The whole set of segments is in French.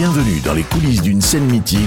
Bienvenue dans les coulisses d'une scène mythique.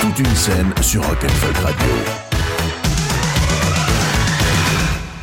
Toute une scène sur Rock'n'Folk Radio.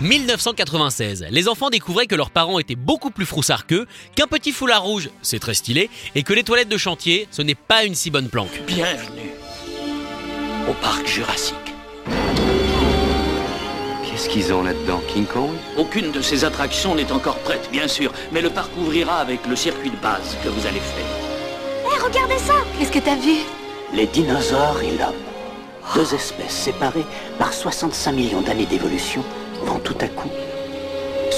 1996, les enfants découvraient que leurs parents étaient beaucoup plus froussards qu'eux, qu'un petit foulard rouge, c'est très stylé, et que les toilettes de chantier, ce n'est pas une si bonne planque. Bienvenue au parc Jurassique. Qu'est-ce qu'ils ont là-dedans King Kong? Aucune de ces attractions n'est encore prête, bien sûr, mais le parc ouvrira avec le circuit de base que vous allez faire. Hé, regardez ça Qu'est-ce que t'as vu? Les dinosaures et l'homme. Deux espèces séparées par 65 millions d'années d'évolution vont tout à coup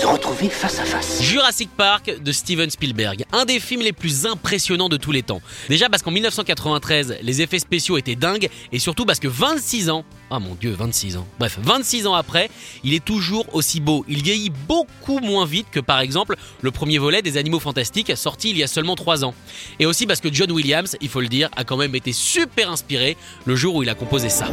retrouver face à face. Jurassic Park de Steven Spielberg, un des films les plus impressionnants de tous les temps. Déjà parce qu'en 1993, les effets spéciaux étaient dingues et surtout parce que 26 ans, ah mon dieu, 26 ans. Bref, 26 ans après, il est toujours aussi beau. Il vieillit beaucoup moins vite que par exemple le premier volet des Animaux Fantastiques sorti il y a seulement 3 ans. Et aussi parce que John Williams, il faut le dire, a quand même été super inspiré le jour où il a composé ça.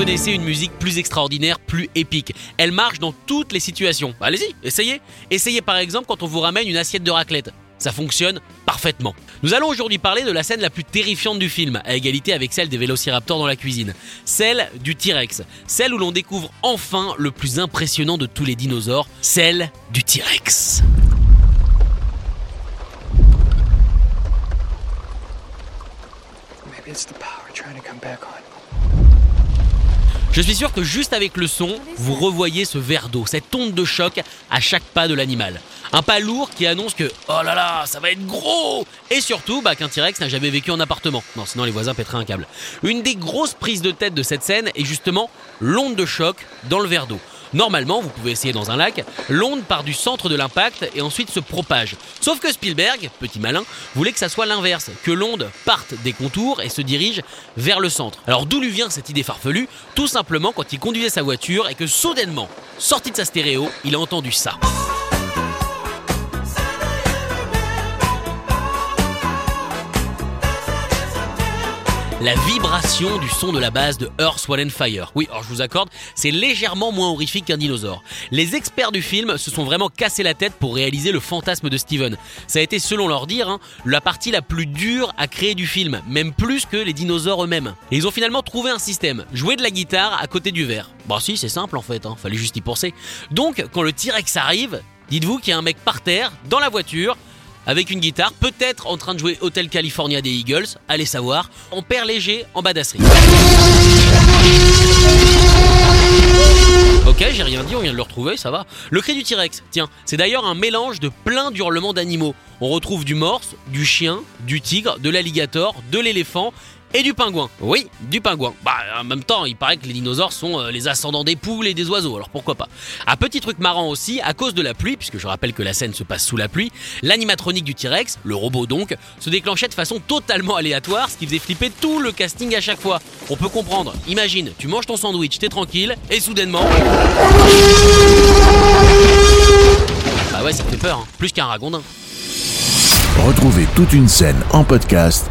Connaissez une musique plus extraordinaire, plus épique Elle marche dans toutes les situations. Allez-y, essayez. Essayez par exemple quand on vous ramène une assiette de raclette. Ça fonctionne parfaitement. Nous allons aujourd'hui parler de la scène la plus terrifiante du film, à égalité avec celle des vélociraptors dans la cuisine. Celle du T-Rex. Celle où l'on découvre enfin le plus impressionnant de tous les dinosaures. Celle du T-Rex. Je suis sûr que juste avec le son, vous revoyez ce verre d'eau, cette onde de choc à chaque pas de l'animal. Un pas lourd qui annonce que oh là là, ça va être gros Et surtout, bah, qu'un T-Rex n'a jamais vécu en appartement. Non, sinon les voisins pèteraient un câble. Une des grosses prises de tête de cette scène est justement l'onde de choc dans le verre d'eau. Normalement, vous pouvez essayer dans un lac, l'onde part du centre de l'impact et ensuite se propage. Sauf que Spielberg, petit malin, voulait que ça soit l'inverse, que l'onde parte des contours et se dirige vers le centre. Alors d'où lui vient cette idée farfelue? Tout simplement quand il conduisait sa voiture et que soudainement, sorti de sa stéréo, il a entendu ça. La vibration du son de la base de Earth, Wind and Fire. Oui, alors je vous accorde, c'est légèrement moins horrifique qu'un dinosaure. Les experts du film se sont vraiment cassés la tête pour réaliser le fantasme de Steven. Ça a été, selon leur dire, hein, la partie la plus dure à créer du film, même plus que les dinosaures eux-mêmes. Et ils ont finalement trouvé un système, jouer de la guitare à côté du verre. Bah si, c'est simple en fait, hein, fallait juste y penser. Donc, quand le T-Rex arrive, dites-vous qu'il y a un mec par terre, dans la voiture, avec une guitare, peut-être en train de jouer Hotel California des Eagles, allez savoir, en père léger, en badasserie. Ok, j'ai rien dit, on vient de le retrouver, ça va. Le cri du T-Rex, tiens, c'est d'ailleurs un mélange de plein d'hurlements d'animaux. On retrouve du morse, du chien, du tigre, de l'alligator, de l'éléphant et du pingouin. Oui, du pingouin. Bah, en même temps, il paraît que les dinosaures sont euh, les ascendants des poules et des oiseaux, alors pourquoi pas. Un petit truc marrant aussi, à cause de la pluie, puisque je rappelle que la scène se passe sous la pluie, l'animatronique du T-Rex, le robot donc, se déclenchait de façon totalement aléatoire, ce qui faisait flipper tout le casting à chaque fois. On peut comprendre. Imagine, tu manges ton sandwich, t'es tranquille, et soudainement. Bah ouais, ça fait peur, hein. plus qu'un ragondin. Retrouvez toute une scène en podcast